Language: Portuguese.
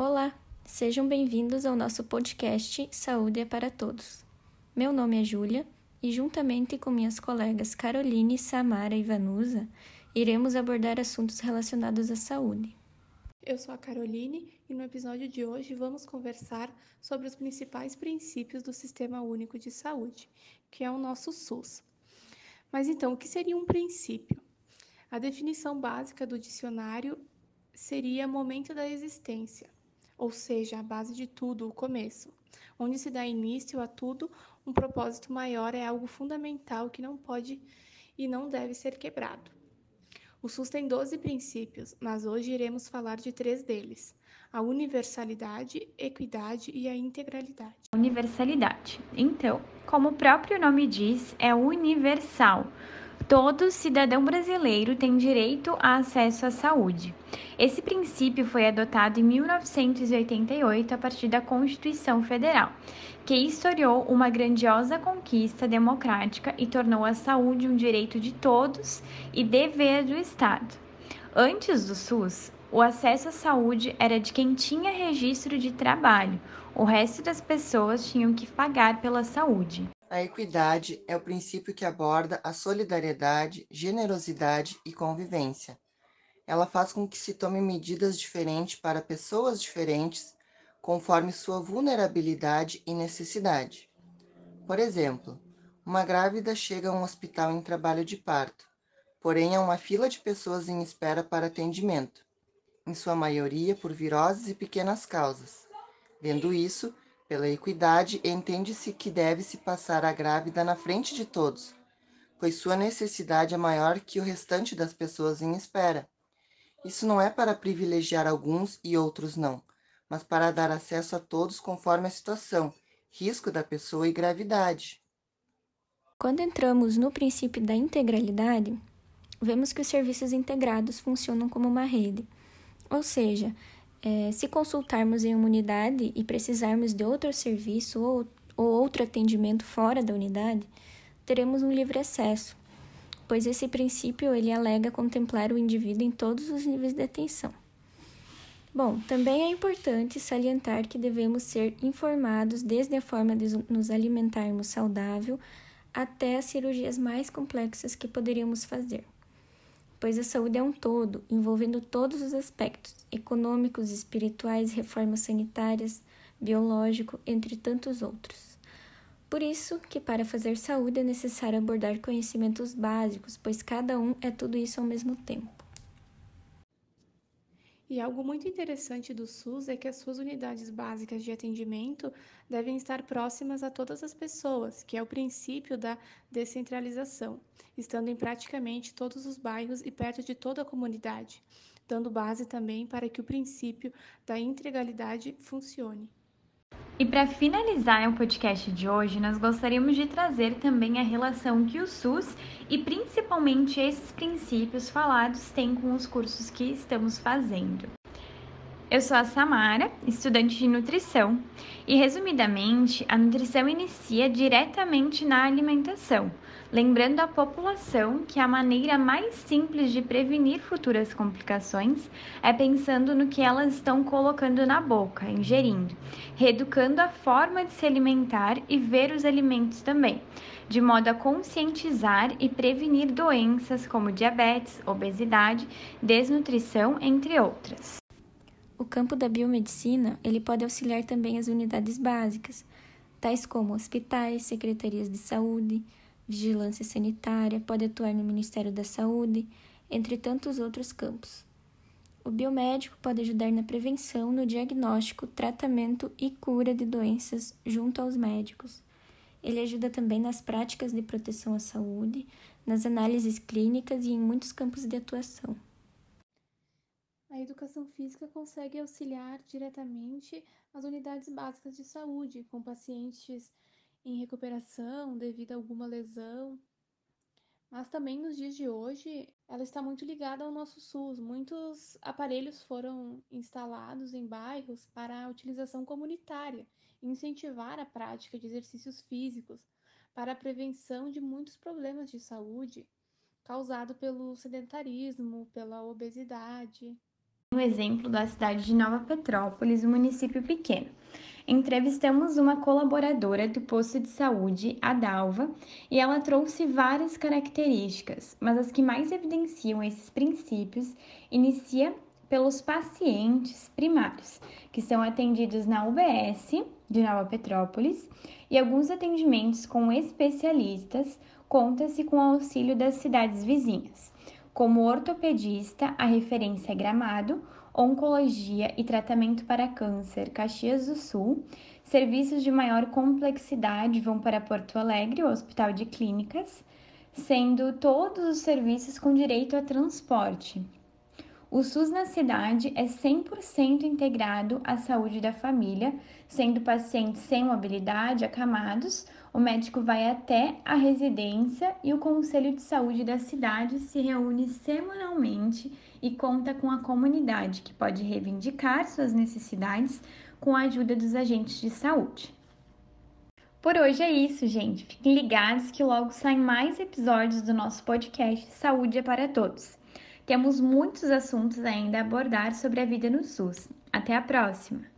Olá, sejam bem-vindos ao nosso podcast Saúde é para Todos. Meu nome é Júlia e, juntamente com minhas colegas Caroline, Samara e Vanusa, iremos abordar assuntos relacionados à saúde. Eu sou a Caroline e no episódio de hoje vamos conversar sobre os principais princípios do Sistema Único de Saúde, que é o nosso SUS. Mas então, o que seria um princípio? A definição básica do dicionário seria momento da existência, ou seja, a base de tudo, o começo. Onde se dá início a tudo, um propósito maior é algo fundamental que não pode e não deve ser quebrado. O SUS tem 12 princípios, mas hoje iremos falar de três deles: a universalidade, equidade e a integralidade. Universalidade. Então, como o próprio nome diz, é universal Todo cidadão brasileiro tem direito a acesso à saúde. Esse princípio foi adotado em 1988 a partir da Constituição Federal, que historiou uma grandiosa conquista democrática e tornou a saúde um direito de todos e dever do Estado. Antes do SUS, o acesso à saúde era de quem tinha registro de trabalho, o resto das pessoas tinham que pagar pela saúde. A equidade é o princípio que aborda a solidariedade, generosidade e convivência. Ela faz com que se tome medidas diferentes para pessoas diferentes, conforme sua vulnerabilidade e necessidade. Por exemplo, uma grávida chega a um hospital em trabalho de parto, porém há uma fila de pessoas em espera para atendimento, em sua maioria por viroses e pequenas causas. Vendo isso, pela equidade, entende-se que deve-se passar a grávida na frente de todos, pois sua necessidade é maior que o restante das pessoas em espera. Isso não é para privilegiar alguns e outros não, mas para dar acesso a todos conforme a situação, risco da pessoa e gravidade. Quando entramos no princípio da integralidade, vemos que os serviços integrados funcionam como uma rede, ou seja, é, se consultarmos em uma unidade e precisarmos de outro serviço ou, ou outro atendimento fora da unidade, teremos um livre acesso, pois esse princípio ele alega contemplar o indivíduo em todos os níveis de atenção. Bom, também é importante salientar que devemos ser informados desde a forma de nos alimentarmos saudável até as cirurgias mais complexas que poderíamos fazer pois a saúde é um todo, envolvendo todos os aspectos econômicos, espirituais, reformas sanitárias, biológico, entre tantos outros. Por isso que para fazer saúde é necessário abordar conhecimentos básicos, pois cada um é tudo isso ao mesmo tempo. E algo muito interessante do SUS é que as suas unidades básicas de atendimento devem estar próximas a todas as pessoas, que é o princípio da descentralização, estando em praticamente todos os bairros e perto de toda a comunidade, dando base também para que o princípio da integralidade funcione. E para finalizar o podcast de hoje, nós gostaríamos de trazer também a relação que o SUS e principalmente esses princípios falados têm com os cursos que estamos fazendo. Eu sou a Samara, estudante de nutrição, e resumidamente, a nutrição inicia diretamente na alimentação, lembrando a população que a maneira mais simples de prevenir futuras complicações é pensando no que elas estão colocando na boca, ingerindo, reeducando a forma de se alimentar e ver os alimentos também, de modo a conscientizar e prevenir doenças como diabetes, obesidade, desnutrição, entre outras. O campo da biomedicina ele pode auxiliar também as unidades básicas, tais como hospitais, secretarias de saúde, vigilância sanitária, pode atuar no Ministério da Saúde, entre tantos outros campos. O biomédico pode ajudar na prevenção, no diagnóstico, tratamento e cura de doenças junto aos médicos. Ele ajuda também nas práticas de proteção à saúde, nas análises clínicas e em muitos campos de atuação a educação física consegue auxiliar diretamente as unidades básicas de saúde, com pacientes em recuperação devido a alguma lesão. Mas também nos dias de hoje, ela está muito ligada ao nosso SUS. Muitos aparelhos foram instalados em bairros para a utilização comunitária, incentivar a prática de exercícios físicos para a prevenção de muitos problemas de saúde causado pelo sedentarismo, pela obesidade. O exemplo da cidade de Nova Petrópolis, um município pequeno. Entrevistamos uma colaboradora do posto de saúde, a Dalva, e ela trouxe várias características, mas as que mais evidenciam esses princípios inicia pelos pacientes primários, que são atendidos na UBS de Nova Petrópolis, e alguns atendimentos com especialistas conta-se com o auxílio das cidades vizinhas. Como ortopedista, a referência é Gramado, oncologia e tratamento para câncer, Caxias do Sul. Serviços de maior complexidade vão para Porto Alegre, o Hospital de Clínicas, sendo todos os serviços com direito a transporte, o SUS na cidade é 100% integrado à saúde da família, sendo pacientes sem mobilidade acamados, o médico vai até a residência e o Conselho de Saúde da cidade se reúne semanalmente e conta com a comunidade, que pode reivindicar suas necessidades com a ajuda dos agentes de saúde. Por hoje é isso, gente. Fiquem ligados que logo saem mais episódios do nosso podcast Saúde é para Todos. Temos muitos assuntos ainda a abordar sobre a vida no SUS. Até a próxima!